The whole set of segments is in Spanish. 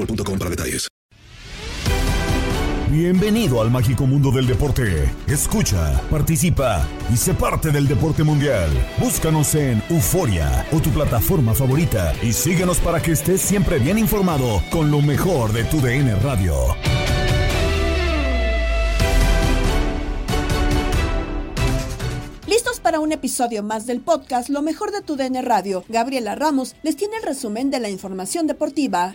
boostmobile.com para detalles. Bienvenido al mágico mundo del deporte. Escucha, participa y sé parte del deporte mundial. Búscanos en Euforia o tu plataforma favorita y síguenos para que estés siempre bien informado con lo mejor de tu DN Radio. ¿Listos para un episodio más del podcast Lo mejor de tu DN Radio? Gabriela Ramos les tiene el resumen de la información deportiva.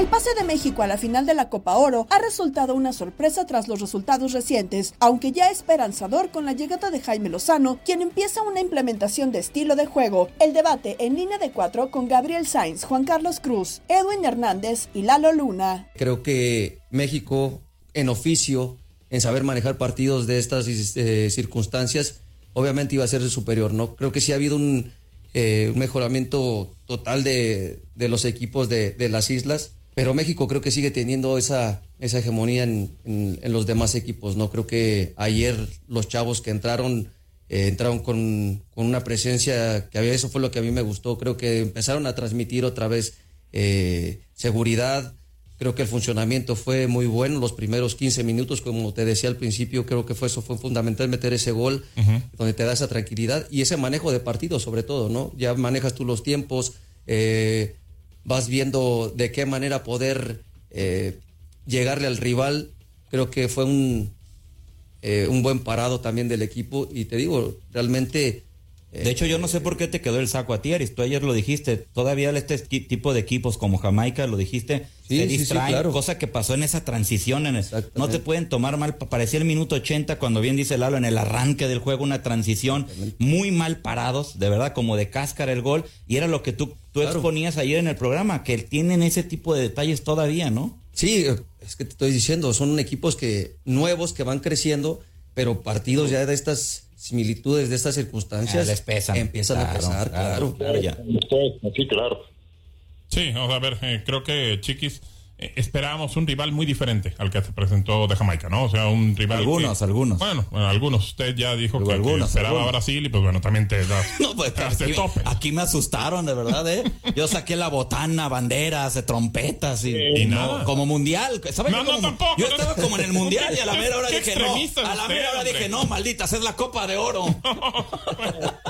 El pase de México a la final de la Copa Oro ha resultado una sorpresa tras los resultados recientes, aunque ya esperanzador con la llegada de Jaime Lozano, quien empieza una implementación de estilo de juego. El debate en línea de cuatro con Gabriel Sainz, Juan Carlos Cruz, Edwin Hernández y Lalo Luna. Creo que México, en oficio, en saber manejar partidos de estas eh, circunstancias, obviamente iba a ser superior, ¿no? Creo que sí ha habido un, eh, mejoramiento total de, los equipos de, las islas, pero México creo que sigue teniendo esa, esa hegemonía en, en, en los demás equipos, ¿no? Creo que ayer los chavos que entraron, eh, entraron con, con, una presencia que había, eso fue lo que a mí me gustó, creo que empezaron a transmitir otra vez eh, seguridad, Creo que el funcionamiento fue muy bueno los primeros 15 minutos, como te decía al principio, creo que fue eso fue fundamental meter ese gol uh -huh. donde te da esa tranquilidad y ese manejo de partido sobre todo, ¿no? Ya manejas tú los tiempos, eh, vas viendo de qué manera poder eh, llegarle al rival. Creo que fue un, eh, un buen parado también del equipo y te digo, realmente de hecho, yo no sé por qué te quedó el saco a ti, Aris. Tú ayer lo dijiste. Todavía este tipo de equipos como Jamaica, lo dijiste, sí, se distraen. Sí, sí, claro. Cosa que pasó en esa transición. En el, no te pueden tomar mal. Parecía el minuto 80, cuando bien dice Lalo, en el arranque del juego, una transición. Muy mal parados, de verdad, como de cáscara el gol. Y era lo que tú, tú claro. exponías ayer en el programa, que tienen ese tipo de detalles todavía, ¿no? Sí, es que te estoy diciendo, son equipos que nuevos que van creciendo, pero partidos ya de estas similitudes de estas circunstancias les pesan. empiezan claro, a pesar, claro. claro, ya. Sí, claro. Sí, vamos a ver, eh, creo que Chiquis esperábamos un rival muy diferente al que se presentó de Jamaica, ¿no? O sea, un rival. Algunos, que, algunos. Bueno, bueno, algunos. Usted ya dijo que, algunos, que esperaba algunos. a Brasil y pues bueno, también te das. No, pues aquí, tope. aquí, me asustaron, de verdad, ¿eh? Yo saqué la botana, banderas, de trompetas y, y nada. como mundial. ¿Sabes? No, yo, como, no, tampoco, yo no, estaba como en el mundial y a la mera hora dije no. A la mera hora dije no, maldita, es la Copa de Oro.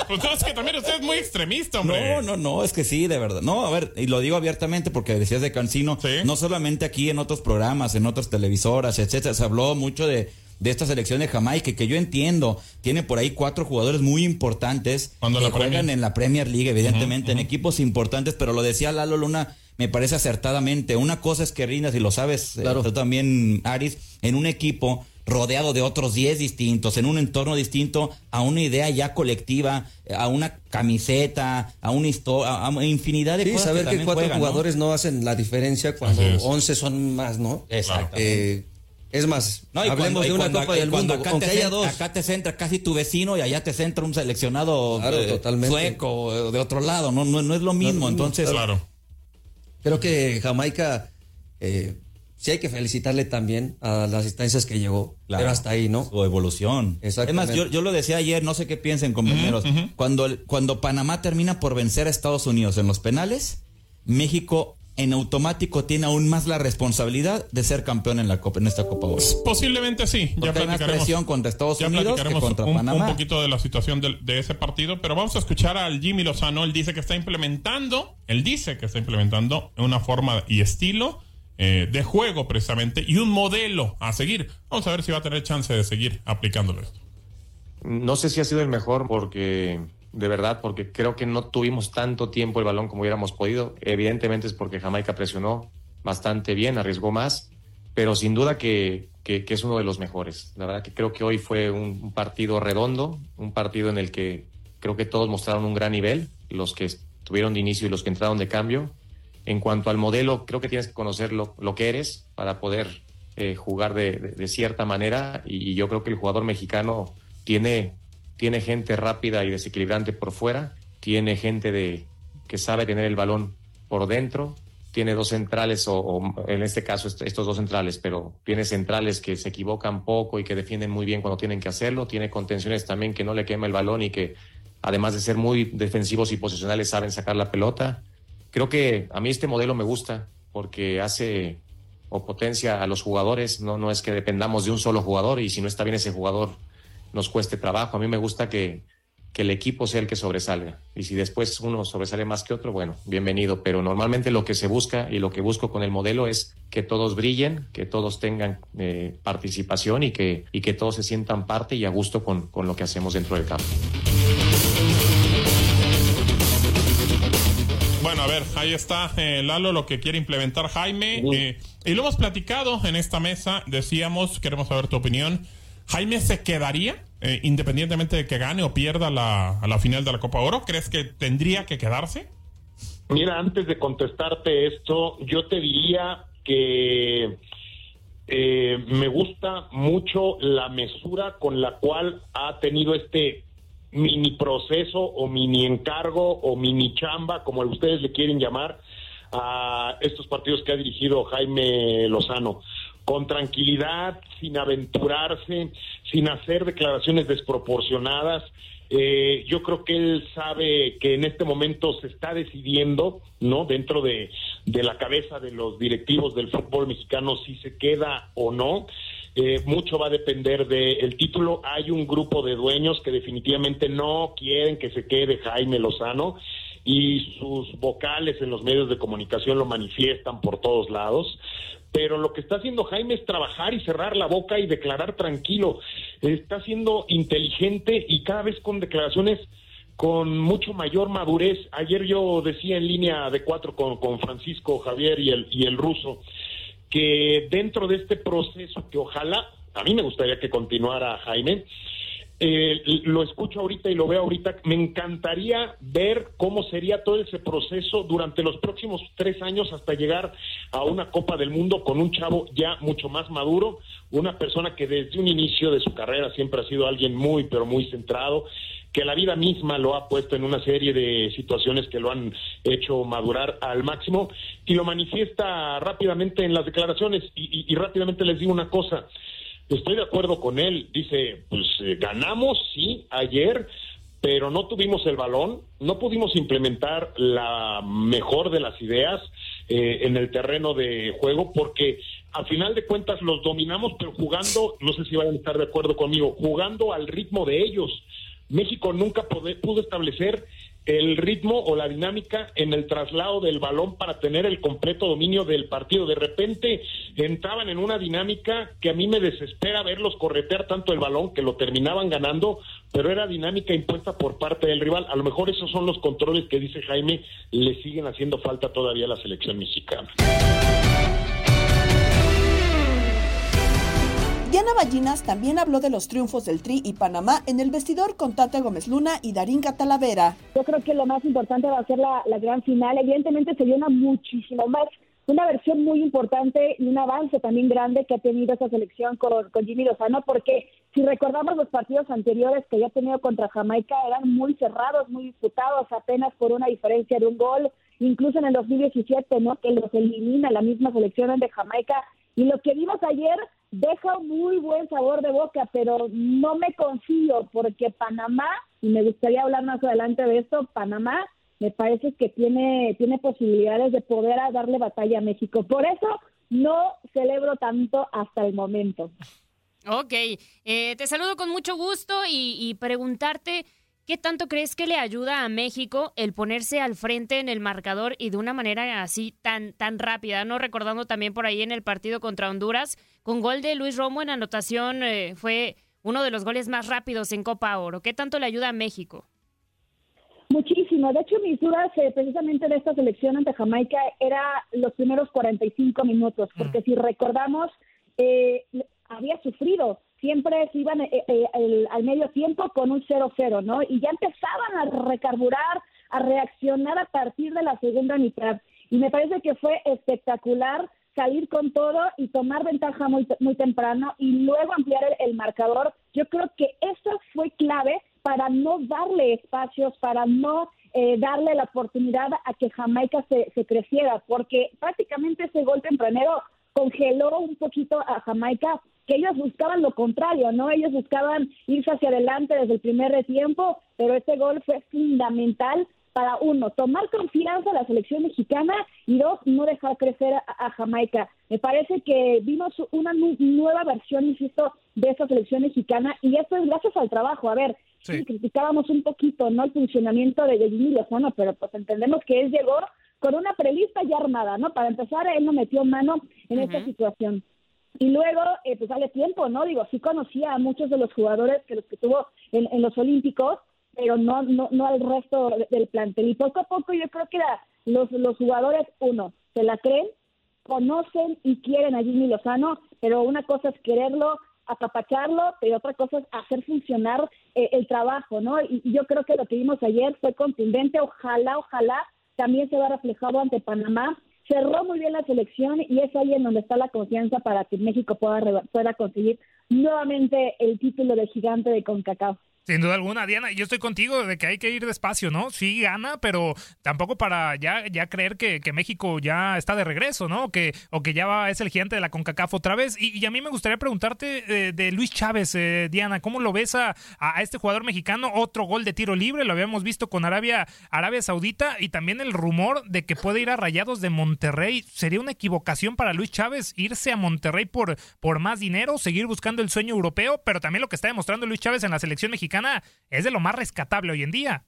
pues no, es que también usted es muy extremista, hombre. No, no, no, es que sí, de verdad. No, a ver, y lo digo abiertamente porque decías de Cancino, ¿Sí? no solamente aquí en otros programas, en otras televisoras, etcétera, se habló mucho de de esta selección de Jamaica, que yo entiendo, tiene por ahí cuatro jugadores muy importantes Cuando que la juegan Premier. en la Premier League, evidentemente, en equipos importantes, pero lo decía Lalo Luna, me parece acertadamente. Una cosa es que rindas, y lo sabes eh, tú también, Aris, en un equipo rodeado de otros 10 distintos, en un entorno distinto, a una idea ya colectiva, a una camiseta, a una historia, a, infinidad de Sí, cosas. saber que, cuatro jugadores ¿no? hacen la diferencia cuando Así es. 11 son más, ¿no? Exactamente. Eh, es más, No, hablemos cuando- de una Copa del Mundo, acá aunque te haya dos. Acá te centra casi tu vecino y allá te centra un seleccionado Claro, eh, sueco de otro lado. No, no, no es lo mismo. Entonces, Creo que Jamaica, eh, sí hay que felicitarle también a las instancias que llegó, Claro. pero hasta ahí, ¿no? Su evolución. Es Exactamente. más, yo, yo lo decía ayer, no sé qué piensen, compañeros. cuando, cuando Panamá termina por vencer a Estados Unidos en los penales, México en automático tiene aún más la responsabilidad de ser campeón en la Copa, en esta Copa Oro. Posiblemente sí. Porque hay más presión contra Estados ya Unidos que contra un, Panamá. un poquito de la situación del- de, ese partido, pero vamos a escuchar al Jimmy Lozano. Él dice que está implementando, él dice que está implementando una forma y estilo eh, de juego precisamente y un modelo a seguir. Vamos a ver si va a tener chance de seguir aplicándolo esto. No sé si ha sido el mejor porque, de verdad, porque creo que no tuvimos tanto tiempo el balón como hubiéramos podido. Evidentemente es porque Jamaica presionó bastante bien, arriesgó más, pero sin duda que, que- es uno de los mejores. La verdad que creo que hoy fue un, un partido redondo, un partido en el que creo que todos mostraron un gran nivel, los que estuvieron de inicio y los que entraron de cambio. En cuanto al modelo, creo que tienes que conocer lo, que eres para poder eh, jugar de, cierta manera y, yo creo que el jugador mexicano tiene, tiene gente rápida y desequilibrante por fuera, tiene gente de, que sabe tener el balón por dentro, tiene dos centrales o, o en este caso est- estos dos centrales, pero tiene centrales que se equivocan poco y que defienden muy bien cuando tienen que hacerlo, tiene contenciones también que no le quema el balón y que además de ser muy defensivos y posicionales saben sacar la pelota. Creo que a mí este modelo me gusta porque hace o potencia a los jugadores, no, no es que dependamos de un solo jugador y si no está bien ese jugador nos cueste trabajo. A mí me gusta que, que el equipo sea el que sobresalga y si después uno sobresale más que otro, bueno, bienvenido, pero normalmente lo que se busca y lo que busco con el modelo es que todos brillen, que todos tengan eh, participación y que, y que todos se sientan parte y a gusto con, con lo que hacemos dentro del campo. Bueno, a ver, ahí está eh, Lalo, lo que quiere implementar Jaime. eh, y lo hemos platicado en esta mesa, decíamos, queremos saber tu opinión. ¿Jaime se quedaría eh, independientemente de que gane o pierda la, a la final de la Copa Oro? ¿Crees que tendría que quedarse? Mira, antes de contestarte esto, yo te diría que eh, me gusta mucho la mesura con la cual ha tenido este mini proceso o mini encargo o mini chamba, como ustedes le quieren llamar, a estos partidos que ha dirigido Jaime Lozano. Con tranquilidad, sin aventurarse, sin hacer declaraciones desproporcionadas. Eh, yo creo que él sabe que en este momento se está decidiendo, ¿no? Dentro de, de la cabeza de los directivos del fútbol mexicano si se queda o no. Eh, mucho va a depender del título. Hay un grupo de dueños que definitivamente no quieren que se quede Jaime Lozano y sus vocales en los medios de comunicación lo manifiestan por todos lados. Pero lo que está haciendo Jaime es trabajar y cerrar la boca y declarar tranquilo. Está siendo inteligente y cada vez con declaraciones con mucho mayor madurez. Ayer yo decía en línea de cuatro con, con Francisco Javier y el, y el ruso que dentro de este proceso que ojalá, a mí me gustaría que continuara Jaime, eh, lo escucho ahorita y lo veo ahorita, me encantaría ver cómo sería todo ese proceso durante los próximos tres años hasta llegar a una Copa del Mundo con un chavo ya mucho más maduro, una persona que desde un inicio de su carrera siempre ha sido alguien muy, pero muy centrado, que la vida misma lo ha puesto en una serie de situaciones que lo han hecho madurar al máximo y lo manifiesta rápidamente en las declaraciones y, y- rápidamente les digo una cosa, estoy de acuerdo con él, dice, pues eh, ganamos, sí, ayer, pero no tuvimos el balón, no pudimos implementar la mejor de las ideas eh, en el terreno de juego porque a final de cuentas los dominamos, pero jugando, no sé si van a estar de acuerdo conmigo, jugando al ritmo de ellos. México nunca pudo establecer el ritmo o la dinámica en el traslado del balón para tener el completo dominio del partido. De repente entraban en una dinámica que a mí me desespera verlos corretear tanto el balón que lo terminaban ganando, pero era dinámica impuesta por parte del rival. A lo mejor esos son los controles que dice Jaime le siguen haciendo falta todavía a la selección mexicana. Diana Ballinas también habló de los triunfos del Tri y Panamá en el vestidor con Tata Gómez Luna y Darín Catalavera. Yo creo que lo más importante va a ser la, la gran final. Evidentemente se una muchísimo más una versión muy importante y un avance también grande que ha tenido esa selección con, con, Jimmy Lozano, porque si recordamos los partidos anteriores que había tenido contra Jamaica, eran muy cerrados, muy disputados, apenas por una diferencia de un gol, incluso en el 2017, ¿no? Que los elimina la misma selección de Jamaica. Y lo que vimos ayer deja un muy buen sabor de boca, pero no me confío porque Panamá, y me gustaría hablar más adelante de esto, Panamá me parece que tiene, tiene posibilidades de poder darle batalla a México. Por eso no celebro tanto hasta el momento. Ok, eh, te saludo con mucho gusto y, y preguntarte ¿Qué tanto crees que le ayuda a México el ponerse al frente en el marcador y de una manera así tan, tan rápida? No recordando también por ahí en el partido contra Honduras, con gol de Luis Romo en anotación, eh, fue uno de los goles más rápidos en Copa Oro. ¿Qué tanto le ayuda a México? Muchísimo. De hecho, mis dudas eh, precisamente de esta selección ante Jamaica era los primeros 45 minutos, porque mm. si recordamos, eh, había sufrido siempre se iban eh, eh, al medio tiempo con un 0-0, ¿no? Y ya empezaban a recarburar, a reaccionar a partir de la segunda mitad. Y me parece que fue espectacular salir con todo y tomar ventaja muy, muy temprano y luego ampliar el, marcador. Yo creo que eso fue clave para no darle espacios, para no eh, darle la oportunidad a que Jamaica se, se creciera, porque prácticamente ese gol tempranero congeló un poquito a Jamaica que ellos buscaban lo contrario, ¿no? Ellos buscaban irse hacia adelante desde el primer tiempo, pero ese gol fue fundamental para uno, tomar confianza a la selección mexicana y dos, no dejar crecer a, Jamaica. Me parece que vimos una nueva versión, insisto, de esa selección mexicana y esto es gracias al trabajo. A ver, criticábamos un poquito, ¿no? El funcionamiento de Jimmy Lozano, pero pues entendemos que él llegó con una prelista ya armada, ¿no? Para empezar, él no metió mano en esta situación. Y luego, eh, pues sale tiempo, ¿no? Digo, sí conocía a muchos de los jugadores que los que tuvo en, los Olímpicos, pero no, no, no al resto del plantel. Y poco a poco yo creo que los, los jugadores, uno, se la creen, conocen y quieren a Jimmy Lozano, pero una cosa es quererlo, apapacharlo, pero otra cosa es hacer funcionar eh, el trabajo, ¿no? Y, y, yo creo que lo que vimos ayer fue contundente, ojalá, ojalá también se va reflejado ante Panamá cerró muy bien la selección y es ahí en donde está la confianza para que México pueda, pueda conseguir nuevamente el título de gigante de CONCACAF. Sin duda alguna, Diana, yo estoy contigo de que hay que ir despacio, ¿no? Sí gana, pero tampoco para ya, ya creer que, México ya está de regreso, ¿no? Que, o que ya va, es el gigante de la CONCACAF otra vez. Y, a mí me gustaría preguntarte eh, de Luis Chávez, eh, Diana, ¿cómo lo ves a, a, este jugador mexicano? Otro gol de tiro libre, lo habíamos visto con Arabia, Arabia Saudita y también el rumor de que puede ir a Rayados de Monterrey. ¿Sería una equivocación para Luis Chávez irse a Monterrey por, por más dinero, seguir buscando el sueño europeo? Pero también lo que está demostrando Luis Chávez en la selección mexicana es de lo más rescatable hoy en día.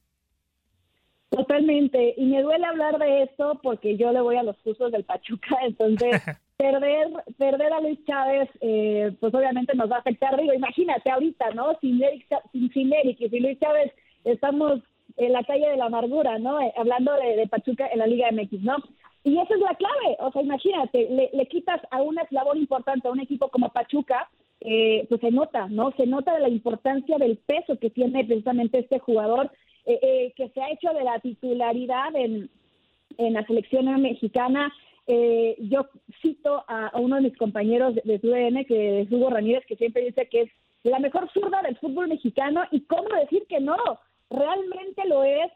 Totalmente, y me duele hablar de esto porque yo le voy a los cursos del Pachuca, entonces perder perder a Luis Chávez, eh, pues obviamente nos va a afectar. Digo, imagínate ahorita, ¿no? Sin Eric, sin, Eric y sin Luis Chávez estamos en la calle de la amargura, ¿no? Eh, hablando de, Pachuca en la Liga MX, ¿no? Y esa es la clave, o sea, imagínate, le, le quitas a un eslabón importante a un equipo como Pachuca, eh, pues se nota, ¿no? Se nota de la importancia del peso que tiene precisamente este jugador, eh, eh, que se ha hecho de la titularidad en, en la selección mexicana. yo cito a, uno de mis compañeros de, de que es Hugo Ramírez, que siempre dice que es la mejor zurda del fútbol mexicano, y cómo decir que no, realmente lo es.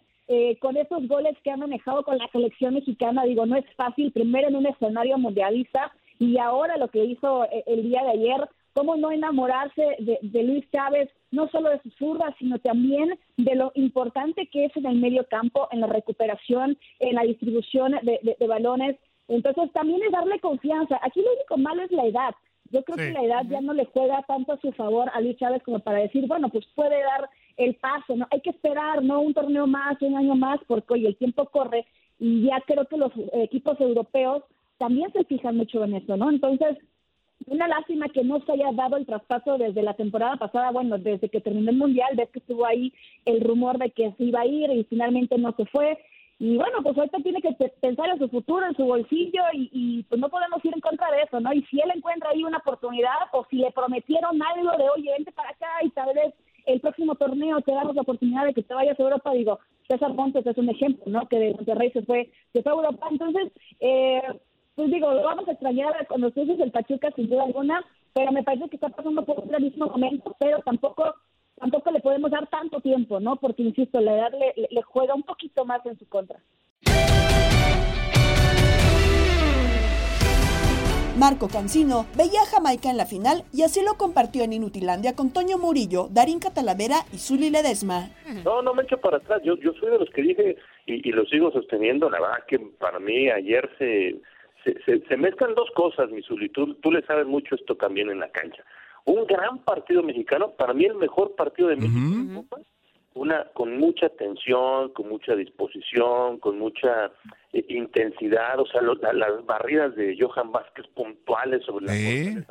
con esos goles que ha manejado con la selección mexicana, digo, no es fácil, primero en un escenario mundialista y ahora lo que hizo el día de ayer, cómo no enamorarse de, Luis Chávez, no solo de sus zurdas, sino también de lo importante que es en el medio campo, en la recuperación, en la distribución de, balones. Entonces también es darle confianza. Aquí lo único malo es la edad. Yo creo que la edad ya no le juega tanto a su favor a Luis Chávez como para decir, bueno, pues puede dar el paso, ¿no? Hay que esperar, ¿no? Un torneo más, un año más, porque, oye, el tiempo corre y ya creo que los equipos europeos también se fijan mucho en eso, ¿no? Entonces, una lástima que no se haya dado el traspaso desde la temporada pasada, bueno, desde que terminó el Mundial, ves que estuvo ahí el rumor de que se iba a ir y finalmente no se fue. Y bueno, pues ahorita tiene que pensar en su futuro, en su bolsillo y, y pues no podemos ir en contra de eso, ¿no? Y si él encuentra ahí una oportunidad o si le prometieron algo de, oye, vente para acá y tal vez el próximo torneo te damos la oportunidad de que te vayas a Europa, digo, César Montes es un ejemplo, ¿no? Que de Monterrey se fue, se fue a Europa. Entonces, eh, pues digo, lo vamos a extrañar con los jueces del Pachuca sin duda alguna, pero me parece que está pasando por un mismo momento, pero tampoco tampoco le podemos dar tanto tiempo, ¿no? Porque, insisto, la edad le, le juega un poquito más en su contra. Marco Cancino veía a Jamaica en la final y así lo compartió en Inutilandia con Toño Murillo, Darín Catalavera y Zuli Ledesma. No, no me echo para atrás. Yo, yo soy de los que dije y, y lo sigo sosteniendo. La verdad que para mí ayer se, se, se, mezclan dos cosas, mi Zuli. Tú, tú le sabes mucho esto también en la cancha. Un gran partido mexicano, para mí el mejor partido de México una con mucha tensión, con mucha disposición, con mucha eh, intensidad, o sea, las barridas de Johan Vázquez puntuales sobre la ¿Eh?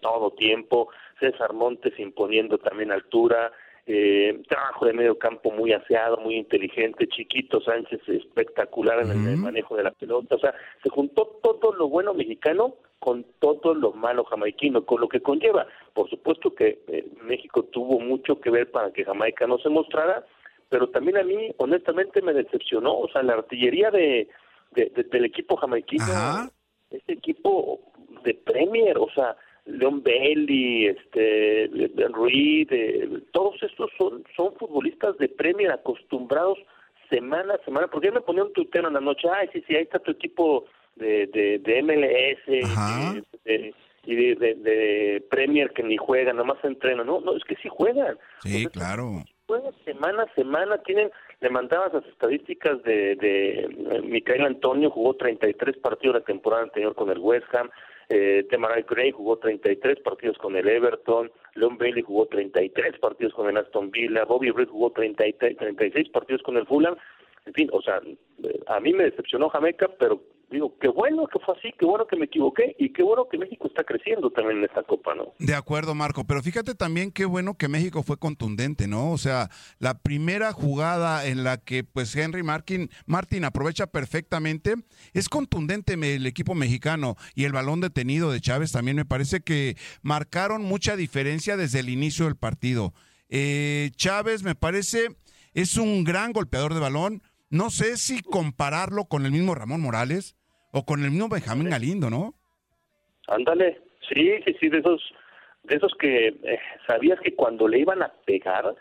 todo tiempo, César Montes imponiendo también altura, eh, trabajo de medio campo muy aseado, muy inteligente, Chiquito Sánchez espectacular en el manejo de la pelota, o sea, se juntó todo lo bueno mexicano con todo lo malo jamaiquino, con lo que conlleva. Por supuesto que eh, México tuvo mucho que ver para que Jamaica no se mostrara, pero también a mí honestamente me decepcionó, o sea, la artillería de, del equipo jamaiquino, este equipo de Premier, o sea, Leon Bailey, este, Reed, eh, todos estos son, son futbolistas de Premier acostumbrados semana a semana, porque yo me ponía un tuitero en la noche, ay, sí, sí, ahí está tu equipo de, de, de MLS y de, de, Premier que ni juegan, nomás entrenan, no, no, es que sí juegan. Sí, claro. Juegan semana a semana, tienen, le mandabas las estadísticas de, de eh, Micael Antonio, jugó 33 partidos la temporada anterior con el West Ham, eh, Temaray Gray jugó 33 partidos con el Everton, Leon Bailey jugó 33 partidos con el Aston Villa, Bobby Reed jugó 33, 36 partidos con el Fulham. En fin, o sea, a mí me decepcionó Jamaica, pero digo, qué bueno que fue así, qué bueno que me equivoqué y qué bueno que México está creciendo también en esta Copa, ¿no? De acuerdo, Marco, pero fíjate también qué bueno que México fue contundente, ¿no? O sea, la primera jugada en la que pues Henry Martin, Martin aprovecha perfectamente, es contundente el equipo mexicano y el balón detenido de Chávez también me parece que marcaron mucha diferencia desde el inicio del partido. Eh, Chávez me parece es un gran golpeador de balón. No sé si compararlo con el mismo Ramón Morales, o con el mismo Benjamín Galindo, ¿no? Ándale, sí, sí, sí, de esos, de esos que eh, sabías que cuando le iban a pegar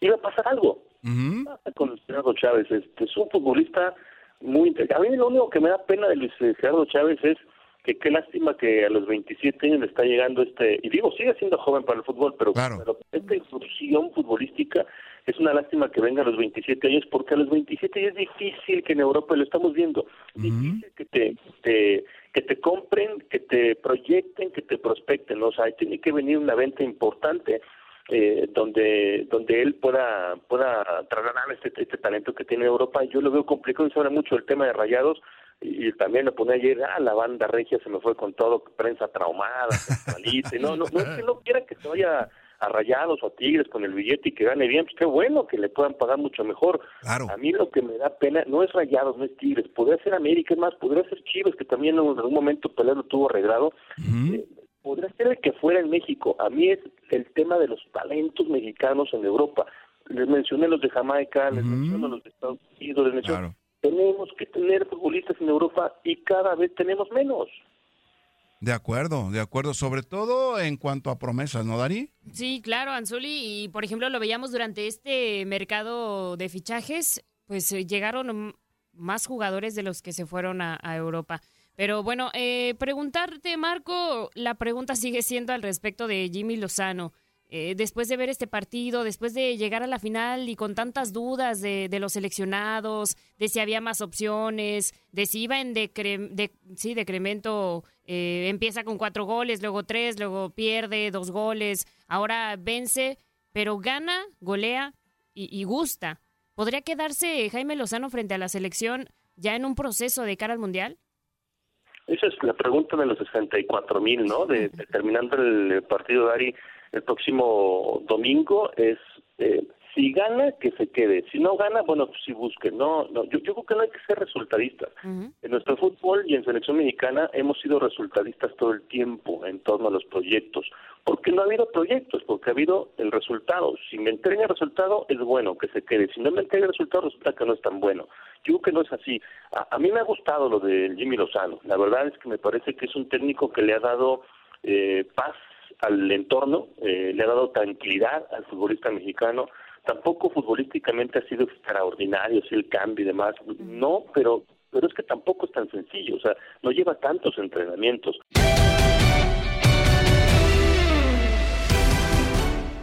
iba a pasar algo. Con Luis Gerardo Chávez, este, es un futbolista muy... A mí lo único que me da pena de Luis Gerardo Chávez es que qué lástima que a los 27 años le está llegando este, y digo, sigue siendo joven para el fútbol, pero, pero esta instrucción futbolística es una lástima que venga a los 27 años, porque a los 27 es difícil que en Europa, lo estamos viendo, difícil que te, que te compren, que te proyecten, que te prospecten, o sea, tiene que venir una venta importante eh, donde donde él pueda pueda trasladar este, este talento que tiene Europa. Yo lo veo complicado y se habla mucho del tema de Rayados, y, también lo pone ayer, ah, la banda regia se me fue con todo, prensa traumada, no, no, no es que no quiera que se vaya a Rayados o a Tigres con el billete y que gane bien, pues qué bueno que le puedan pagar mucho mejor. A mí lo que me da pena no es Rayados, no es Tigres, podría ser América, es más, podría ser Chivas, que también en algún momento Pelé lo tuvo arreglado. Eh, podría ser el que fuera en México. A mí es el tema de los talentos mexicanos en Europa. Les mencioné los de Jamaica, les mencioné los de Estados Unidos, les mencioné... Tenemos que tener futbolistas en Europa y cada vez tenemos menos. De acuerdo, de acuerdo, sobre todo en cuanto a promesas, ¿no, Dani? Sí, claro, Anzuli, y por ejemplo lo veíamos durante este mercado de fichajes, pues eh, llegaron más jugadores de los que se fueron a, Europa. Pero bueno, eh, preguntarte, Marco, la pregunta sigue siendo al respecto de Jimmy Lozano. Eh, después de ver este partido, después de llegar a la final y con tantas dudas de, los seleccionados, de si había más opciones, de si iba en de, sí, decremento, eh, empieza con cuatro goles, luego tres, luego pierde dos goles, ahora vence, pero gana, golea y, gusta. ¿Podría quedarse Jaime Lozano frente a la selección ya en un proceso de cara al Mundial? Esa es la pregunta de los 64 mil, ¿no? De, de terminando el partido de Ari el próximo domingo es eh, si gana que se quede, si no gana bueno pues si busque, no, no yo, yo creo que no hay que ser resultadistas. En nuestro fútbol y en selección mexicana hemos sido resultadistas todo el tiempo en torno a los proyectos, porque no ha habido proyectos, porque ha habido el resultado. Si me entrega el resultado es bueno que se quede, si no me entrega el resultado resulta que no es tan bueno. Yo creo que no es así. A, a mí me ha gustado lo de Jimmy Lozano. La verdad es que me parece que es un técnico que le ha dado eh, paz al entorno, eh, le ha dado tranquilidad al futbolista mexicano. Tampoco futbolísticamente ha sido extraordinario, si el cambio y demás. No, pero pero es que tampoco es tan sencillo, o sea, no lleva tantos entrenamientos.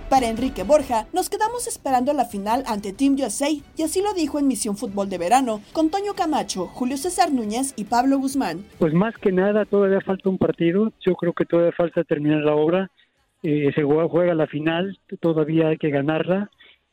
Para Enrique Borja, nos quedamos esperando la final ante Team USA y así lo dijo en Misión Fútbol de Verano con Toño Camacho, Julio César Núñez y Pablo Guzmán. Pues más que nada todavía falta un partido, yo creo que todavía falta terminar la obra, eh, se juega, juega la final, todavía hay que ganarla.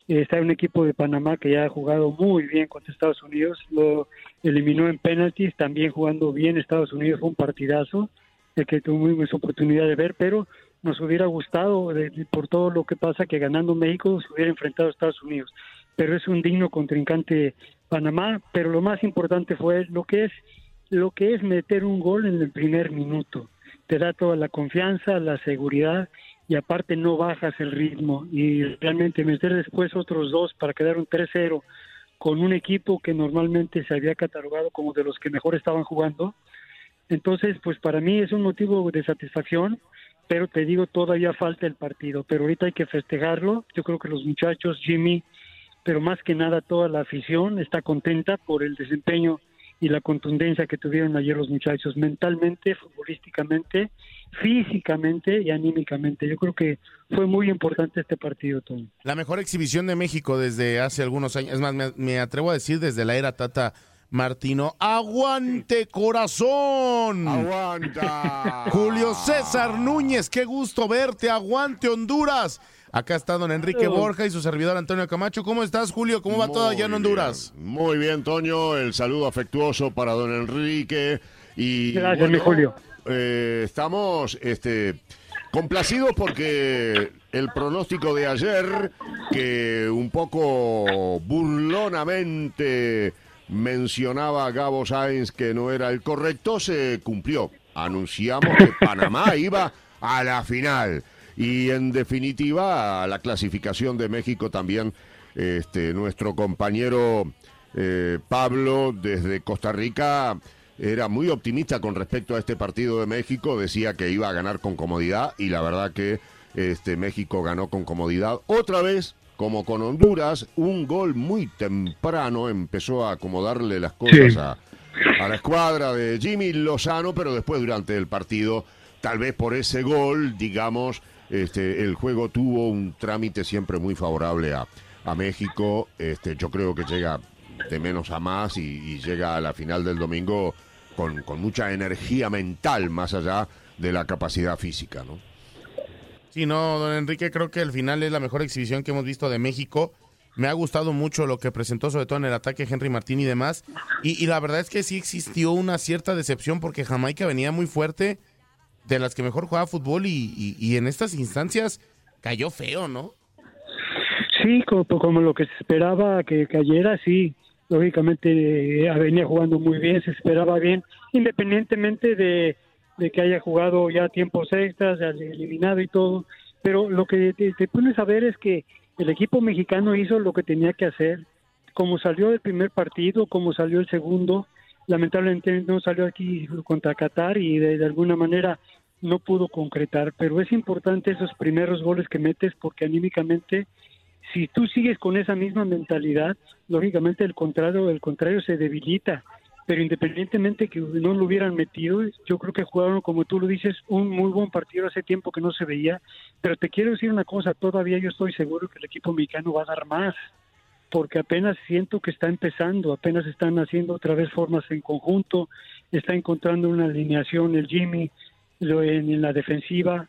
Está un equipo de Panamá que ya ha jugado muy bien contra Estados Unidos, lo eliminó en penaltis, también jugando bien Estados Unidos, fue un partidazo, el que tuvimos oportunidad de ver, pero nos hubiera gustado por todo lo que pasa que ganando México se hubiera enfrentado a Estados Unidos. Pero es un digno contrincante Panamá, pero lo más importante fue lo que es lo que es meter un gol en el primer minuto. Te da toda la confianza, la seguridad y aparte no bajas el ritmo y realmente meter después otros dos para quedar un 3-0 con un equipo que normalmente se había catalogado como de los que mejor estaban jugando. Entonces, pues para mí es un motivo de satisfacción, pero te digo, todavía falta el partido, pero ahorita hay que festejarlo. Yo creo que los muchachos, Jimmy, pero más que nada toda la afición está contenta por el desempeño y la contundencia que tuvieron ayer los muchachos, mentalmente, futbolísticamente, físicamente y anímicamente. Yo creo que fue muy importante este partido, Tony. La mejor exhibición de México desde hace algunos años. Es más, me, me atrevo a decir desde la era Tata Martino. ¡Aguante, corazón! ¡Aguanta! Julio César Núñez, qué gusto verte. ¡Aguante, Honduras! Acá está don Enrique. Borja y su servidor Antonio Camacho. ¿Cómo estás, Julio? ¿Cómo va todo allá en Honduras? bien, Muy bien, Toño. El saludo afectuoso para don Enrique. Y, Gracias, mi Julio. eh, estamos este, complacidos porque el pronóstico de ayer, que un poco burlonamente mencionaba a Gabo Sainz que no era el correcto, se cumplió. Anunciamos que Panamá iba a la final. Y en definitiva, a la clasificación de México también, este, nuestro compañero eh, Pablo desde Costa Rica era muy optimista con respecto a este partido de México, decía que iba a ganar con comodidad y la verdad que este México ganó con comodidad. Otra vez, como con Honduras, un gol muy temprano empezó a acomodarle las cosas Sí. a, a la escuadra de Jimmy Lozano, pero después durante el partido, tal vez por ese gol, digamos, este, el juego tuvo un trámite siempre muy favorable a, a México. Este, yo creo que llega de menos a más y, y llega a la final del domingo con, con mucha energía mental más allá de la capacidad física, ¿no? Sí, no, don Enrique, creo que al final es la mejor exhibición que hemos visto de México. Me ha gustado mucho lo que presentó, sobre todo en el ataque Henry Martín y demás. Y, la verdad es que sí existió una cierta decepción porque Jamaica venía muy fuerte, de las que mejor jugaba fútbol y, en estas instancias cayó feo, ¿no? Sí, como, como lo que se esperaba que cayera, sí. Lógicamente eh, venía jugando muy bien, se esperaba bien, independientemente de, de que haya jugado ya tiempos extras, eliminado y todo. Pero lo que te, te pones a ver es que el equipo mexicano hizo lo que tenía que hacer. Como salió el primer partido, como salió el segundo, lamentablemente no salió aquí contra Qatar y de, de alguna manera no pudo concretar. Pero es importante esos primeros goles que metes porque anímicamente si tú sigues con esa misma mentalidad, lógicamente el contrario, el contrario se debilita. Pero independientemente que no lo hubieran metido, yo creo que jugaron, como tú lo dices, un muy buen partido hace tiempo que no se veía. Pero te quiero decir una cosa, todavía yo estoy seguro que el equipo mexicano va a dar más, porque apenas siento que está empezando, apenas están haciendo otra vez formas en conjunto, está encontrando una alineación el Jimmy en la defensiva,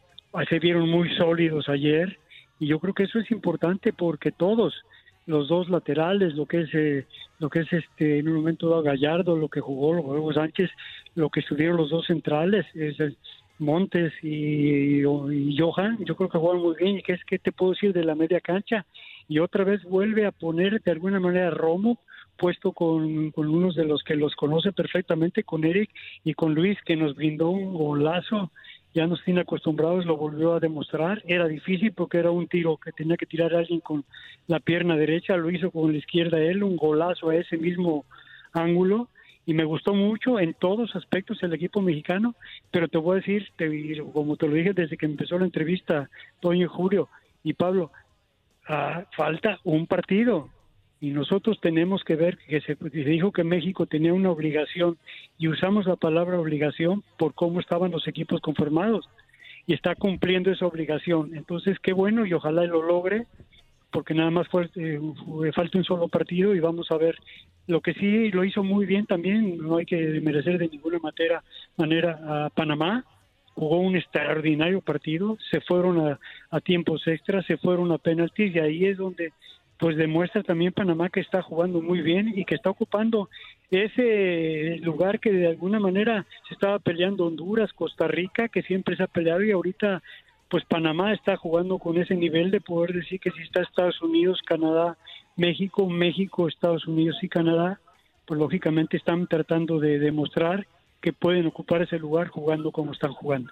se vieron muy sólidos ayer Y yo creo que eso es importante porque todos, los dos laterales, lo que es eh, lo que es este en un momento dado Gallardo, lo que jugó Hugo Sánchez, lo que estuvieron los dos centrales, es el Montes y, y Johan, yo creo que jugaron muy bien y que es que te puedo decir de la media cancha y otra vez vuelve a poner de alguna manera Romo puesto con, con unos de los que los conoce perfectamente, con Eric y con Luis, que nos brindó un golazo ya nos tiene acostumbrados, lo volvió a demostrar. Era difícil porque era un tiro que tenía que tirar a alguien con la pierna derecha, lo hizo con la izquierda él, un golazo a ese mismo ángulo. Y me gustó mucho en todos aspectos el equipo mexicano, pero te voy a decir, te, como te lo dije desde que empezó la entrevista, Toño Julio y Pablo, ah, falta un partido, y nosotros tenemos que ver que se, dijo que México tenía una obligación y usamos la palabra obligación por cómo estaban los equipos conformados y está cumpliendo esa obligación. Entonces, qué bueno y ojalá lo logre porque nada más fue, eh, falta un solo partido y vamos a ver. Lo que sí lo hizo muy bien también, no hay que merecer de ninguna manera, manera a Panamá, jugó un extraordinario partido, se fueron a, a tiempos extras, se fueron a penaltis y ahí es donde pues demuestra también Panamá que está jugando muy bien y que está ocupando ese lugar que de alguna manera se estaba peleando Honduras, Costa Rica, que siempre se ha peleado y ahorita pues Panamá está jugando con ese nivel de poder decir que si está Estados Unidos, Canadá, México, México, Estados Unidos y Canadá, pues lógicamente están tratando de demostrar que pueden ocupar ese lugar jugando como están jugando.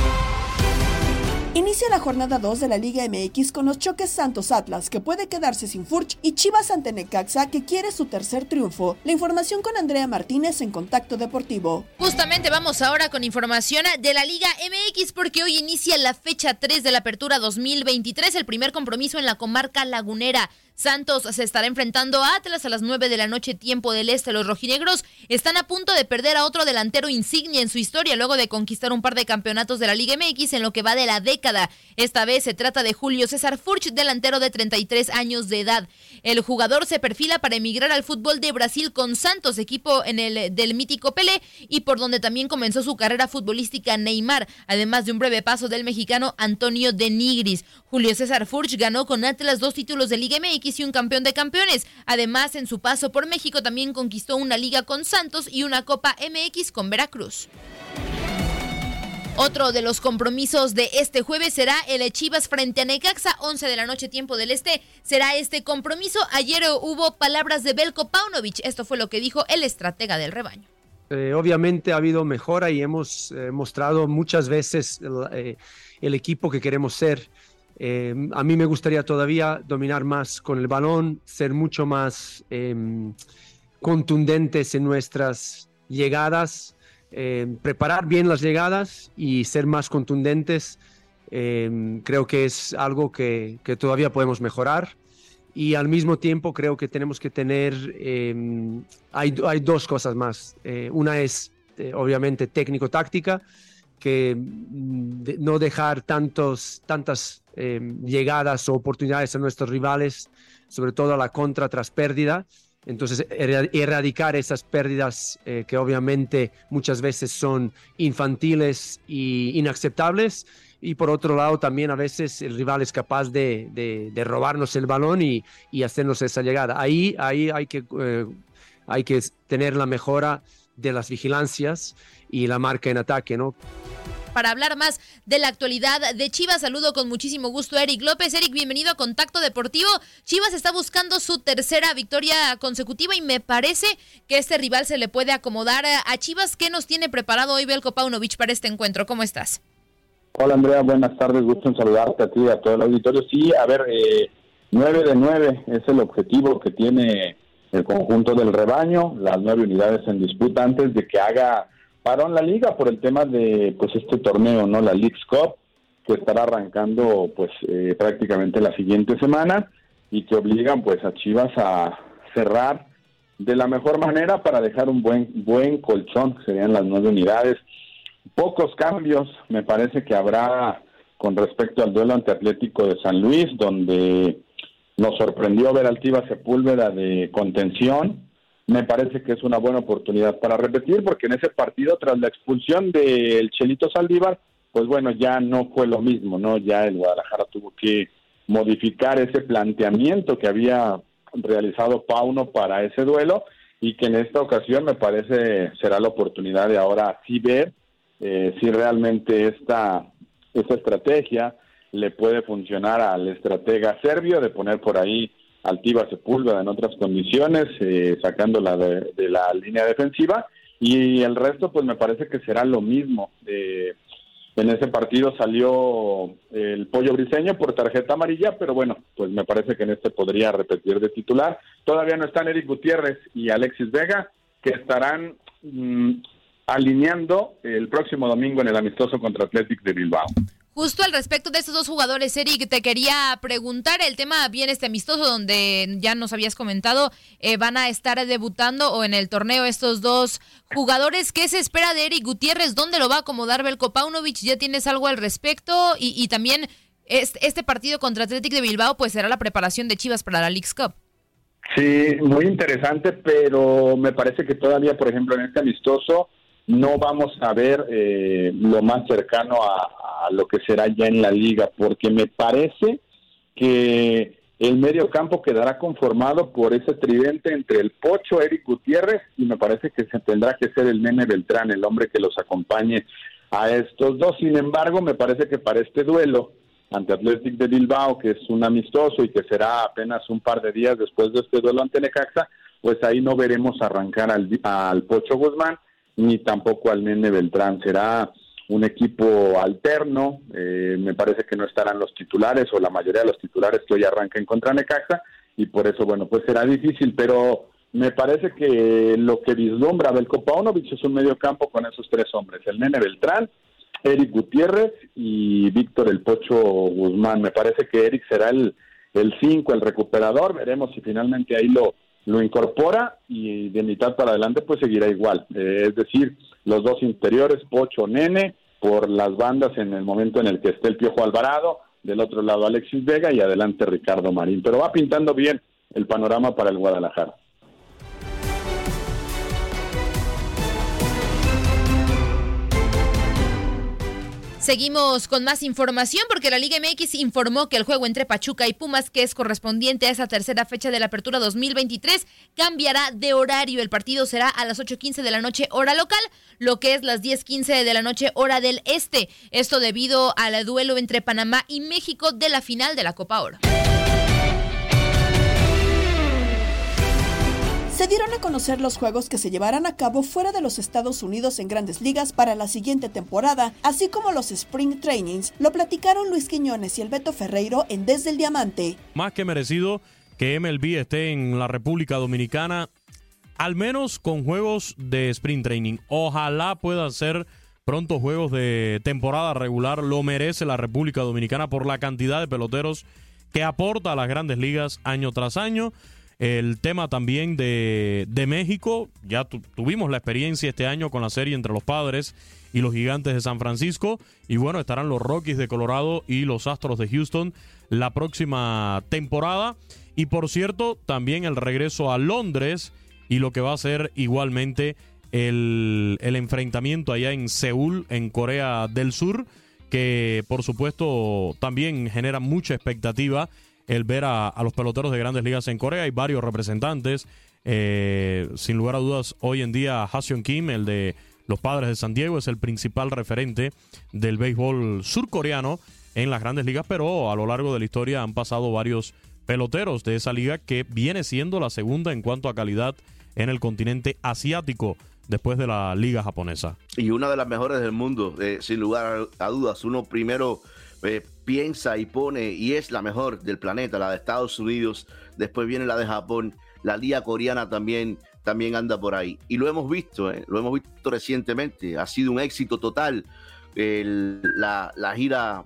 Inicia la jornada 2 de la Liga MX con los choques Santos Atlas, que puede quedarse sin Furch, y Chivas ante Necaxa, que quiere su tercer triunfo. La información con Andrea Martínez en Contacto Deportivo. Justamente vamos ahora con información de la Liga MX, porque hoy inicia la fecha 3 de la Apertura 2023, el primer compromiso en la comarca lagunera. Santos se estará enfrentando a Atlas a las 9 de la noche, tiempo del este. Los rojinegros están a punto de perder a otro delantero insignia en su historia luego de conquistar un par de campeonatos de la Liga MX en lo que va de la década. Esta vez se trata de Julio César Furch, delantero de 33 años de edad. El jugador se perfila para emigrar al fútbol de Brasil con Santos, equipo en el del mítico Pelé y por donde también comenzó su carrera futbolística Neymar, además de un breve paso del mexicano Antonio de Nigris. Julio César Furch ganó con Atlas dos títulos de Liga MX y un campeón de campeones. Además, en su paso por México también conquistó una liga con Santos y una Copa MX con Veracruz. Otro de los compromisos de este jueves será el Chivas frente a Necaxa, 11 de la noche tiempo del Este. Será este compromiso. Ayer hubo palabras de Belko Paunovic. Esto fue lo que dijo el estratega del rebaño. Eh, obviamente ha habido mejora y hemos eh, mostrado muchas veces eh, el equipo que queremos ser. Eh, a mí me gustaría todavía dominar más con el balón, ser mucho más em, contundentes en nuestras llegadas, em, preparar bien las llegadas y ser más contundentes. Em, creo que es algo que, todavía podemos mejorar. Y al mismo tiempo creo que tenemos que tener, hay, hay, dos cosas más. Eh, una es eh, obviamente técnico-táctica, que mm, no dejar tantos, tantas em, llegadas o oportunidades a nuestros rivales, sobre todo a la contra tras pérdida. Entonces, erradicar esas pérdidas eh, que obviamente muchas veces son infantiles e inaceptables. Y por otro lado, también a veces el rival es capaz de, de, robarnos el balón y, y, hacernos esa llegada. Ahí, ahí hay, que, eh, hay que tener la mejora de las vigilancias y la marca en ataque, ¿no? para hablar más de la actualidad de Chivas. Saludo con muchísimo gusto a Eric López. Eric, bienvenido a Contacto Deportivo. Chivas está buscando su tercera victoria consecutiva y me parece que este rival se le puede acomodar a Chivas. ¿Qué nos tiene preparado hoy Belko Paunovic para este encuentro? ¿Cómo estás? Hola Andrea, buenas tardes, gusto en saludarte a ti y a todo el auditorio. Sí, a ver, eh, 9 de 9 es el objetivo que tiene el conjunto del rebaño, las nueve unidades en disputa antes de que haga parón la liga por el tema de pues este torneo, ¿no? La League's Cup, que estará arrancando pues eh, prácticamente la siguiente semana y que obligan pues a Chivas a cerrar de la mejor manera para dejar un buen buen colchón, serían las nueve unidades. Pocos cambios, me parece que habrá con respecto al duelo ante Atlético de San Luis, donde nos sorprendió ver al Tiva Sepúlveda de contención. Me parece que es una buena oportunidad para repetir, porque en ese partido, tras la expulsión del Chelito Saldívar, pues bueno, ya no fue lo mismo, ¿no? Ya el Guadalajara tuvo que modificar ese planteamiento que había realizado Pauno para ese duelo y que en esta ocasión me parece será la oportunidad de ahora sí ver eh, si realmente esta, esta estrategia le puede funcionar al estratega serbio de poner por ahí Altiva Sepúlveda en otras condiciones, eh, sacándola de, de, la línea defensiva. Y el resto, pues me parece que será lo mismo. Eh, en ese partido salió el pollo briseño por tarjeta amarilla, pero bueno, pues me parece que en este podría repetir de titular. Todavía no están Eric Gutiérrez y Alexis Vega, que estarán mmm, alineando el próximo domingo en el amistoso contra Athletic de Bilbao. Justo al respecto de estos dos jugadores, Eric, te quería preguntar, el tema bien este amistoso donde ya nos habías comentado, eh, van a estar debutando o en el torneo estos dos jugadores. ¿Qué se espera de Eric Gutiérrez? ¿Dónde lo va a acomodar Belko Paunovic? ¿Ya tienes algo al respecto? Y, también este, este, partido contra Athletic de Bilbao pues será la preparación de Chivas para la League's Cup. Sí, muy interesante, pero me parece que todavía, por ejemplo, en este amistoso no vamos a ver eh, lo más cercano a, lo que será ya en la liga, porque me parece que el medio campo quedará conformado por ese tridente entre el Pocho, Eric Gutiérrez, y me parece que se tendrá que ser el Nene Beltrán, el hombre que los acompañe a estos dos. Sin embargo, me parece que para este duelo ante Athletic de Bilbao, que es un amistoso y que será apenas un par de días después de este duelo ante Necaxa, pues ahí no veremos arrancar al, al Pocho Guzmán, ni tampoco al Nene Beltrán. Será un equipo alterno, eh, me parece que no estarán los titulares o la mayoría de los titulares que hoy arranquen contra Necaxa y por eso, bueno, pues será difícil, pero me parece que lo que vislumbra Belko Paunovic es un medio campo con esos tres hombres, el Nene Beltrán, Eric Gutiérrez y Víctor El Pocho Guzmán. Me parece que Eric será el 5, el, el recuperador, veremos si finalmente ahí lo, lo incorpora y de mitad para adelante pues seguirá igual. Eh, es decir, los dos interiores, Pocho, Nene, por las bandas en el momento en el que esté el Piojo Alvarado, del otro lado Alexis Vega y adelante Ricardo Marín. Pero va pintando bien el panorama para el Guadalajara. Seguimos con más información porque la Liga MX informó que el juego entre Pachuca y Pumas, que es correspondiente a esa tercera fecha de la apertura 2023, cambiará de horario. El partido será a las 8.15 de la noche hora local, lo que es las 10.15 de la noche hora del este. Esto debido al duelo entre Panamá y México de la final de la Copa Oro. Se dieron a conocer los juegos que se llevarán a cabo fuera de los Estados Unidos en grandes ligas para la siguiente temporada, así como los Spring Trainings. Lo platicaron Luis Quiñones y el Beto Ferreiro en Desde el Diamante. Más que merecido que MLB esté en la República Dominicana, al menos con juegos de Spring Training. Ojalá puedan ser pronto juegos de temporada regular. Lo merece la República Dominicana por la cantidad de peloteros que aporta a las grandes ligas año tras año. El tema también de, de México, ya tu, tuvimos la experiencia este año con la serie entre los padres y los gigantes de San Francisco. Y bueno, estarán los Rockies de Colorado y los Astros de Houston la próxima temporada. Y por cierto, también el regreso a Londres y lo que va a ser igualmente el, el enfrentamiento allá en Seúl, en Corea del Sur, que por supuesto también genera mucha expectativa el ver a, los peloteros de grandes ligas en Corea. Hay varios representantes. Eh, sin lugar a dudas, hoy en día, Haseon Kim, el de los Padres de San Diego, es el principal referente del béisbol surcoreano en las grandes ligas, pero a lo largo de la historia han pasado varios peloteros de esa liga que viene siendo la segunda en cuanto a calidad en el continente asiático después de la liga japonesa. Y una de las mejores del mundo, eh, sin lugar a dudas. Uno primero eh, piensa y pone, y es la mejor del planeta, la de Estados Unidos, después viene la de Japón, la liga coreana también, también anda por ahí. Y lo hemos visto, eh, lo hemos visto recientemente, ha sido un éxito total la, la, gira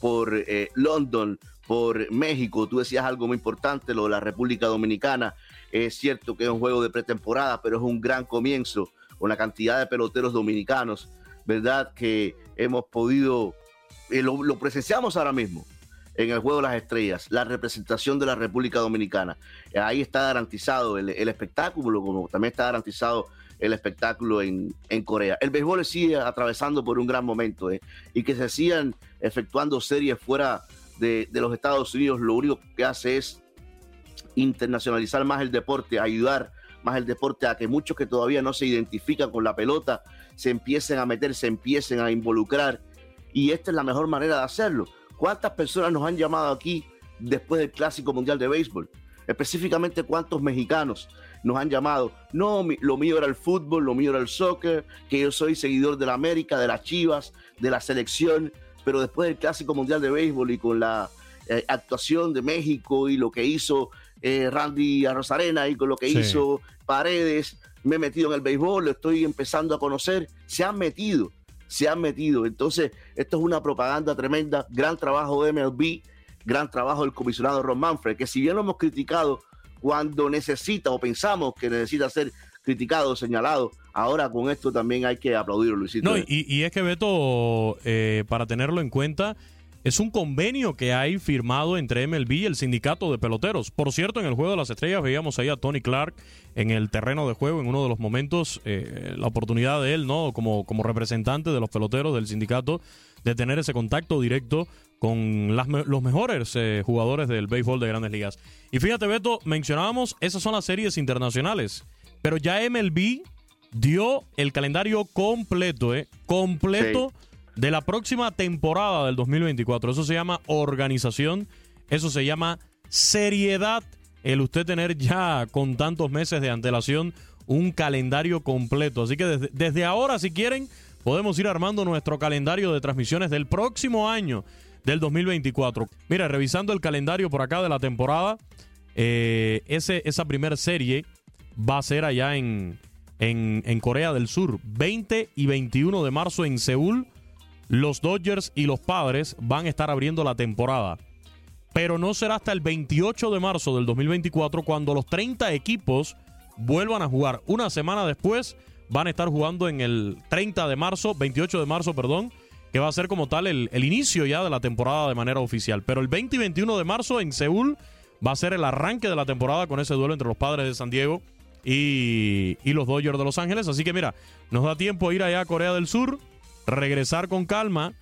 por London, por México, tú decías algo muy importante, lo de la República Dominicana, es cierto que es un juego de pretemporada, pero es un gran comienzo con la cantidad de peloteros dominicanos, ¿verdad? Que hemos podido, lo, presenciamos ahora mismo en el Juego de las Estrellas, la representación de la República Dominicana. Ahí está garantizado el, espectáculo, como también está garantizado el espectáculo en, Corea. El béisbol sigue atravesando por un gran momento ¿eh? y que se sigan efectuando series fuera de, de, los Estados Unidos, lo único que hace es internacionalizar más el deporte, ayudar más el deporte a que muchos que todavía no se identifican con la pelota se empiecen a meter, se empiecen a involucrar. Y esta es la mejor manera de hacerlo. ¿Cuántas personas nos han llamado aquí después del Clásico Mundial de Béisbol? Específicamente, ¿cuántos mexicanos nos han llamado? No, lo mío era el fútbol, lo mío era el soccer, que yo soy seguidor de la América, de las Chivas, de la selección, pero después del Clásico Mundial de Béisbol y con la eh, actuación de México y lo que hizo eh, Randy Rosarena y con lo que hizo Paredes, me he metido en el béisbol, lo estoy empezando a conocer, se han metido, se han metido. Entonces, esto es una propaganda tremenda, gran trabajo de MLB, gran trabajo del comisionado Ron Manfred, que si bien lo hemos criticado cuando necesita o pensamos que necesita ser criticado, señalado, ahora con esto también hay que aplaudirlo, Luisito. No, y, es que Beto, eh, para tenerlo en cuenta, es un convenio que hay firmado entre MLB y el sindicato de peloteros. Por cierto, en el Juego de las Estrellas veíamos ahí a Tony Clark en el terreno de juego en uno de los momentos, eh, la oportunidad de él, ¿no? Como, como representante de los peloteros del sindicato, de tener ese contacto directo con las, los mejores eh, jugadores del béisbol de grandes ligas. Y fíjate, Beto, mencionábamos, esas son las series internacionales, pero ya MLB dio el calendario completo, ¿eh? Completo de la próxima temporada del 2024. Eso se llama organización, eso se llama seriedad. El usted tener ya con tantos meses de antelación un calendario completo. Así que desde, ahora, si quieren, podemos ir armando nuestro calendario de transmisiones del próximo año, del 2024. Mira, revisando el calendario por acá de la temporada, eh, ese, esa primera serie va a ser allá en, en Corea del Sur, 20 y 21 de marzo en Seúl los Dodgers y los Padres van a estar abriendo la temporada. Pero no será hasta el 28 de marzo del 2024 cuando los 30 equipos vuelvan a jugar. Una semana después van a estar jugando en el 30 de marzo, 28 de marzo, perdón, que va a ser como tal el, inicio ya de la temporada de manera oficial. Pero el 20 y 21 de marzo en Seúl va a ser el arranque de la temporada con ese duelo entre los Padres de San Diego y, y los Dodgers de Los Ángeles. Así que mira, nos da tiempo ir allá a Corea del Sur regresar con calma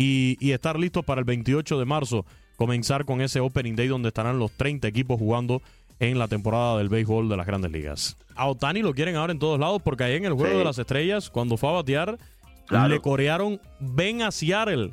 y, estar listos para el 28 de marzo, comenzar con ese Opening Day donde estarán los 30 equipos jugando en la temporada del béisbol de las grandes ligas. A Otani lo quieren ahora en todos lados porque ahí en el Juego de las Estrellas, cuando fue a batear, le corearon ven a Seattle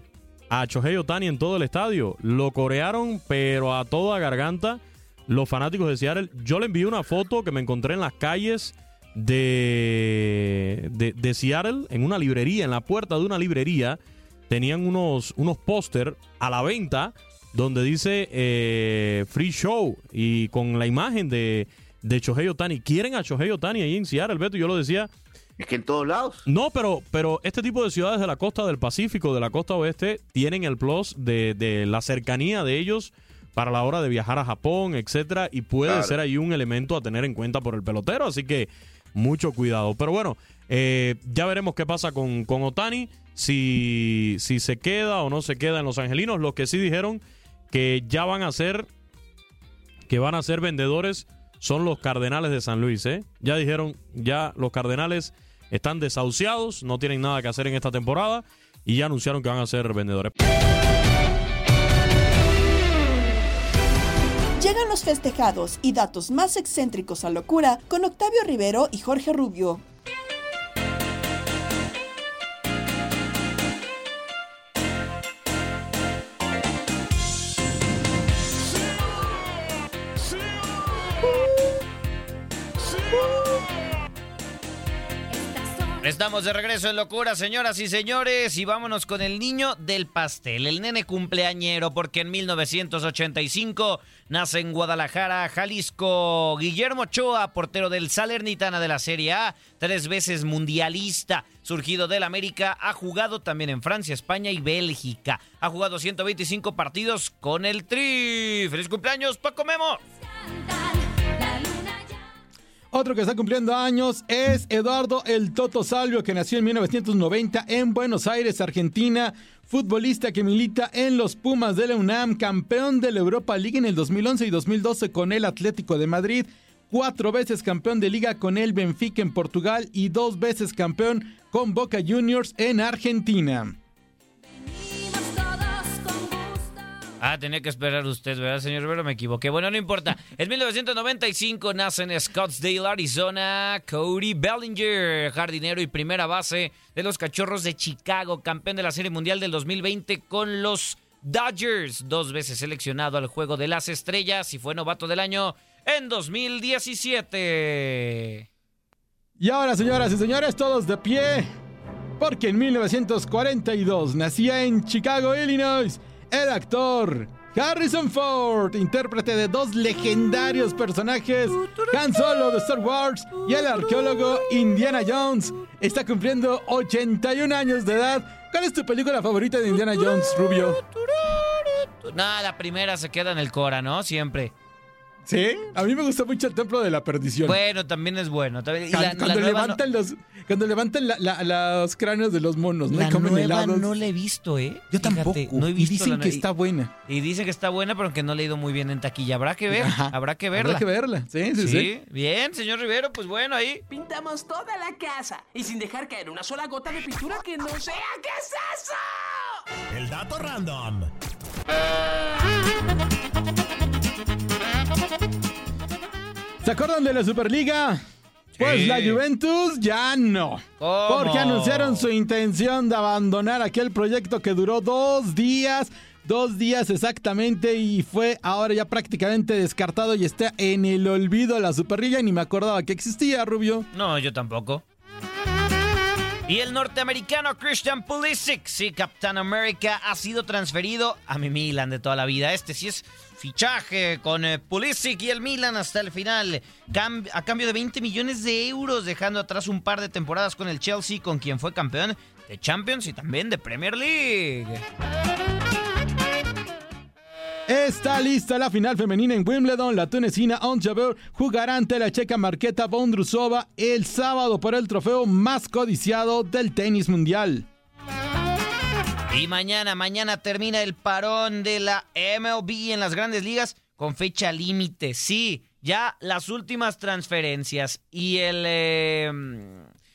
a Chohei Otani en todo el estadio. Lo corearon, pero a toda garganta. Los fanáticos de Seattle. Yo le envié una foto que me encontré en las calles de, de, Seattle, en una librería, en la puerta de una librería, tenían unos, unos póster a la venta donde dice eh, Free Show y con la imagen de, de Shohei Otani. ¿Quieren a Shohei Otani ahí en Seattle, Beto? Yo lo decía. Es que en todos lados. No, pero, pero este tipo de ciudades de la costa del Pacífico, de la costa oeste, tienen el plus de, de la cercanía de ellos para la hora de viajar a Japón, etcétera, y puede ser ahí un elemento a tener en cuenta por el pelotero. Así que mucho cuidado. Pero bueno, eh, ya veremos qué pasa con, con Otani, si, si se queda o no se queda en Los Angelinos. Los que sí dijeron que ya van a ser, que van a ser vendedores son los Cardenales de San Luis. ¿eh? Ya dijeron, ya los Cardenales están desahuciados, no tienen nada que hacer en esta temporada y ya anunciaron que van a ser vendedores. Llegan los festejados y datos más excéntricos a locura con Octavio Rivero y Jorge Rubio. Estamos de regreso en locura, señoras y señores, y vámonos con el niño del pastel, el nene cumpleañero, porque en 1985 nace en Guadalajara, Jalisco, Guillermo Ochoa, portero del Salernitana de la Serie A, tres veces mundialista, surgido del América, ha jugado también en Francia, España y Bélgica. Ha jugado 125 partidos con el Tri. ¡Feliz cumpleaños, Paco Memo! Otro que está cumpliendo años es Eduardo El Toto Salvio, que nació en 1990 en Buenos Aires, Argentina. Futbolista que milita en los Pumas de la UNAM, campeón de la Europa League en el 2011 y 2012 con el Atlético de Madrid. Cuatro veces campeón de liga con el Benfica en Portugal y dos veces campeón con Boca Juniors en Argentina. Ah, tenía que esperar usted, ¿verdad, señor Rivero? Me equivoqué. Bueno, no importa. En 1995 nace en Scottsdale, Arizona, Cody Bellinger, jardinero y primera base de los Cachorros de Chicago, campeón de la Serie Mundial del 2020 con los Dodgers, dos veces seleccionado al Juego de las Estrellas y fue novato del año en 2017. Y ahora, señoras y señores, todos de pie, porque en 1942 nacía en Chicago, Illinois, el actor Harrison Ford, intérprete de dos legendarios personajes, Han Solo de Star Wars y el arqueólogo Indiana Jones, está cumpliendo 81 años de edad. ¿Cuál es tu película favorita de Indiana Jones, Rubio? Nada, la primera se queda en el Cora, ¿no? Siempre. ¿Sí? A mí me gusta mucho el Templo de la Perdición. Bueno, también es bueno. También- y la- cuando, la nueva levantan los, cuando levantan la- la- los cráneos de los monos, ¿no? La y comen nueva helados. no la he visto, ¿eh? Yo tampoco. no he y visto dicen la que está buena. Y dicen que está buena, pero que no le ha ido muy bien en taquilla. Habrá que ver, Ajá. habrá que verla. Habrá que verla, sí, sí, sí. Bien, señor Rivero, pues bueno, ahí. Pintamos toda la casa y sin dejar caer una sola gota de pintura que no sea. ¿Qué es eso? El dato random. ¿Se acuerdan de la Superliga? Pues Sí. la Juventus ya no. ¿Cómo? Porque anunciaron su intención de abandonar aquel proyecto que duró dos días. Dos días exactamente y fue ahora ya prácticamente descartado y está en el olvido la Superliga y ni me acordaba que existía, Rubio. No, yo tampoco. Y el norteamericano Christian Pulisic, sí, Capitán América, ha sido transferido a mi Milan de toda la vida. Este sí es fichaje con eh, Pulisic y el Milan hasta el final. A cambio de 20 millones de euros, dejando atrás un par de temporadas con el Chelsea, con quien fue campeón de Champions y también de Premier League. Está lista la final femenina en Wimbledon. La tunecina Ons Jabeur jugará ante la checa Marketa Bondrusova el sábado por el trofeo más codiciado del tenis mundial. Y mañana, mañana termina el parón de la MLB en las grandes ligas con fecha límite. Sí, ya las últimas transferencias y el, eh,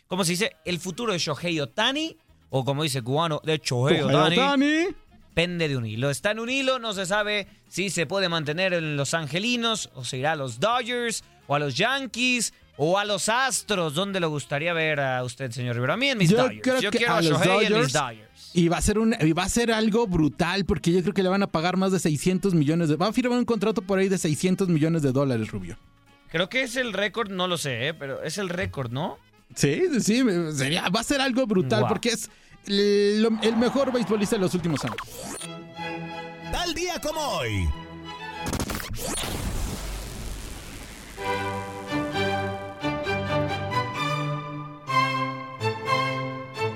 ¿cómo se dice? El futuro de Shohei Otani, o como dice cubano, de Shohei Otani, pende de un hilo. Está en un hilo, no se sabe si se puede mantener en los Angelinos, o se irá a los Dodgers, o a los Yankees, o a los Astros. ¿Dónde le gustaría ver a usted, señor Rivera? A mí en mis Yo Dodgers. creo Yo que quiero a a los Shohei en mis Dodgers. Dodgers. Y va a ser un, y va a ser algo brutal porque yo creo que le van a pagar más de 600 millones de... Va a firmar un contrato por ahí de 600 millones de dólares, Rubio. Creo que es el récord, no lo sé, ¿eh? pero es el récord, ¿no? Sí, sí, sí, sería- va a ser algo brutal porque es el, el mejor beisbolista de los últimos años. Tal día como hoy.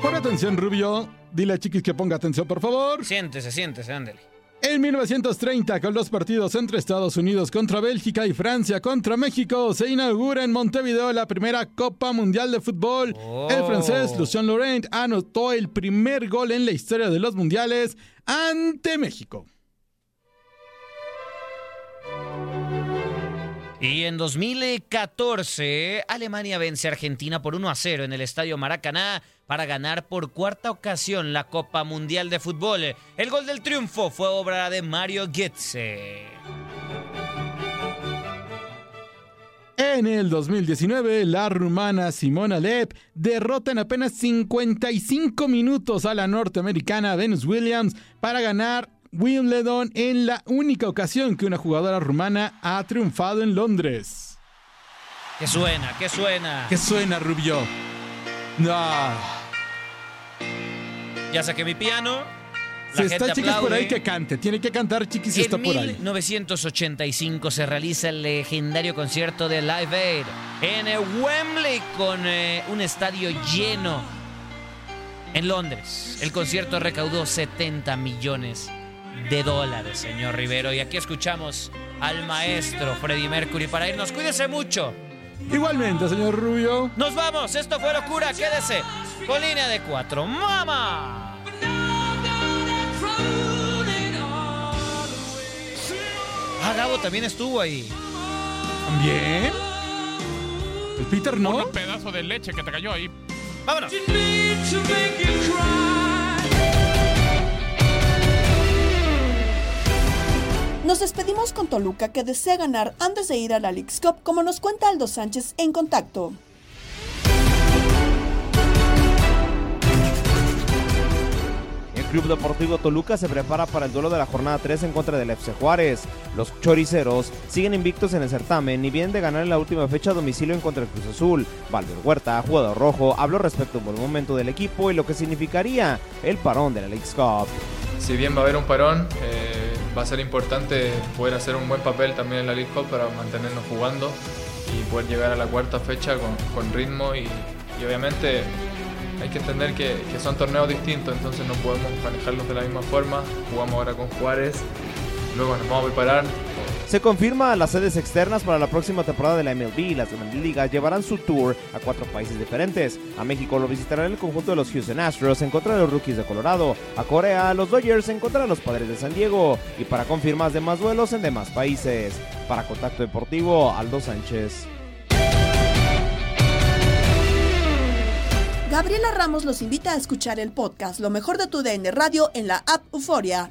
Pon atención, Rubio. Dile a Chiquis que ponga atención, por favor. Siéntese, siéntese, ándele. En 1930, con los partidos entre Estados Unidos contra Bélgica y Francia contra México, se inaugura en Montevideo la primera Copa Mundial de Fútbol. El francés Lucien Laurent anotó el primer gol en la historia de los mundiales ante México. Y en 2014, Alemania vence a Argentina por 1 a 0 en el Estadio Maracaná para ganar por cuarta ocasión la Copa Mundial de Fútbol. El gol del triunfo fue obra de Mario Götze. En el 2019, la rumana Simona Lep derrota en apenas 55 minutos a la norteamericana Venus Williams para ganar Wimbledon en la única ocasión que una jugadora rumana ha triunfado en Londres. ¿Qué suena? ¿Qué suena? ¿Qué suena, Rubio? Ya saqué mi piano. Si La está gente Chiquis por ahí, que cante. Tiene que cantar Chiquis si está En por ahí. 1985 se realiza el legendario concierto de Live Aid en eh, Wembley con eh, un estadio lleno en Londres. El concierto recaudó 70 millones de dólares, señor Rivero. Y aquí escuchamos al maestro Freddie Mercury para irnos. Cuídese mucho. Igualmente, señor Rubio. Nos vamos. Esto fue locura. Quédese con línea de cuatro. ¡Mama! Ah, Gabo también estuvo ahí. ¿También? El Peter no. Un pedazo de leche que te cayó ahí. Vámonos. Nos despedimos con Toluca que desea ganar antes de ir a la Leagues Cup, como nos cuenta Aldo Sánchez en contacto. El Club Deportivo Toluca se prepara para el duelo de la jornada 3 en contra del FC Juárez. Los choriceros siguen invictos en el certamen y vienen de ganar en la última fecha a domicilio en contra del Cruz Azul. Valver Huerta, jugador rojo, habló respecto al buen momento del equipo y lo que significaría el parón de la Leagues Cup. Si bien va a haber un parón, eh, va a ser importante poder hacer un buen papel también en la League Cup para mantenernos jugando y poder llegar a la cuarta fecha con, ritmo y, obviamente hay que entender que son torneos distintos, entonces no podemos manejarlos de la misma forma. Jugamos ahora con Juárez, luego nos vamos a preparar. Se confirma las sedes externas para la próxima temporada de la MLB. Las Grandes Ligas llevarán su tour a cuatro países diferentes. A México lo visitarán el conjunto de los Houston Astros en contra de los Rookies de Colorado. A Corea, los Dodgers en contra de los Padres de San Diego. Y para confirmar demás duelos en demás países. Para Contacto Deportivo, Aldo Sánchez. Gabriela Ramos los invita a escuchar el podcast Lo mejor de tu DN Radio en la app Euforia.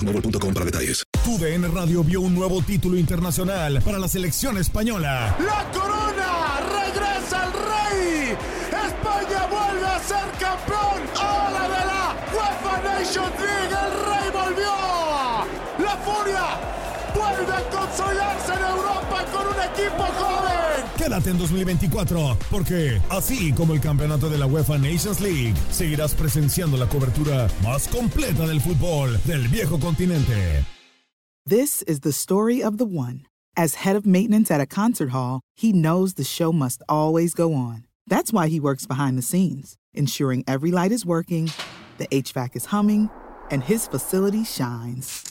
boostmobile.com para detalles. Tu DN Radio vio un nuevo título internacional para la selección española. ¡La corona! ¡Regresa el rey! ¡España vuelve a ser campeón! ¡Ahora de la UEFA Nations League! ¡El rey volvió! ¡La furia! ¡Vuelve a consolidarse en Europa con un equipo joven! Quédate en 2024, porque así como el campeonato de la UEFA Nations League, seguirás presenciando la cobertura más completa del fútbol del viejo continente. This is the story of the one. As head of maintenance at a concert hall, he knows the show must always go on. That's why he works behind the scenes, ensuring every light is working, the HVAC is humming, and his facility shines.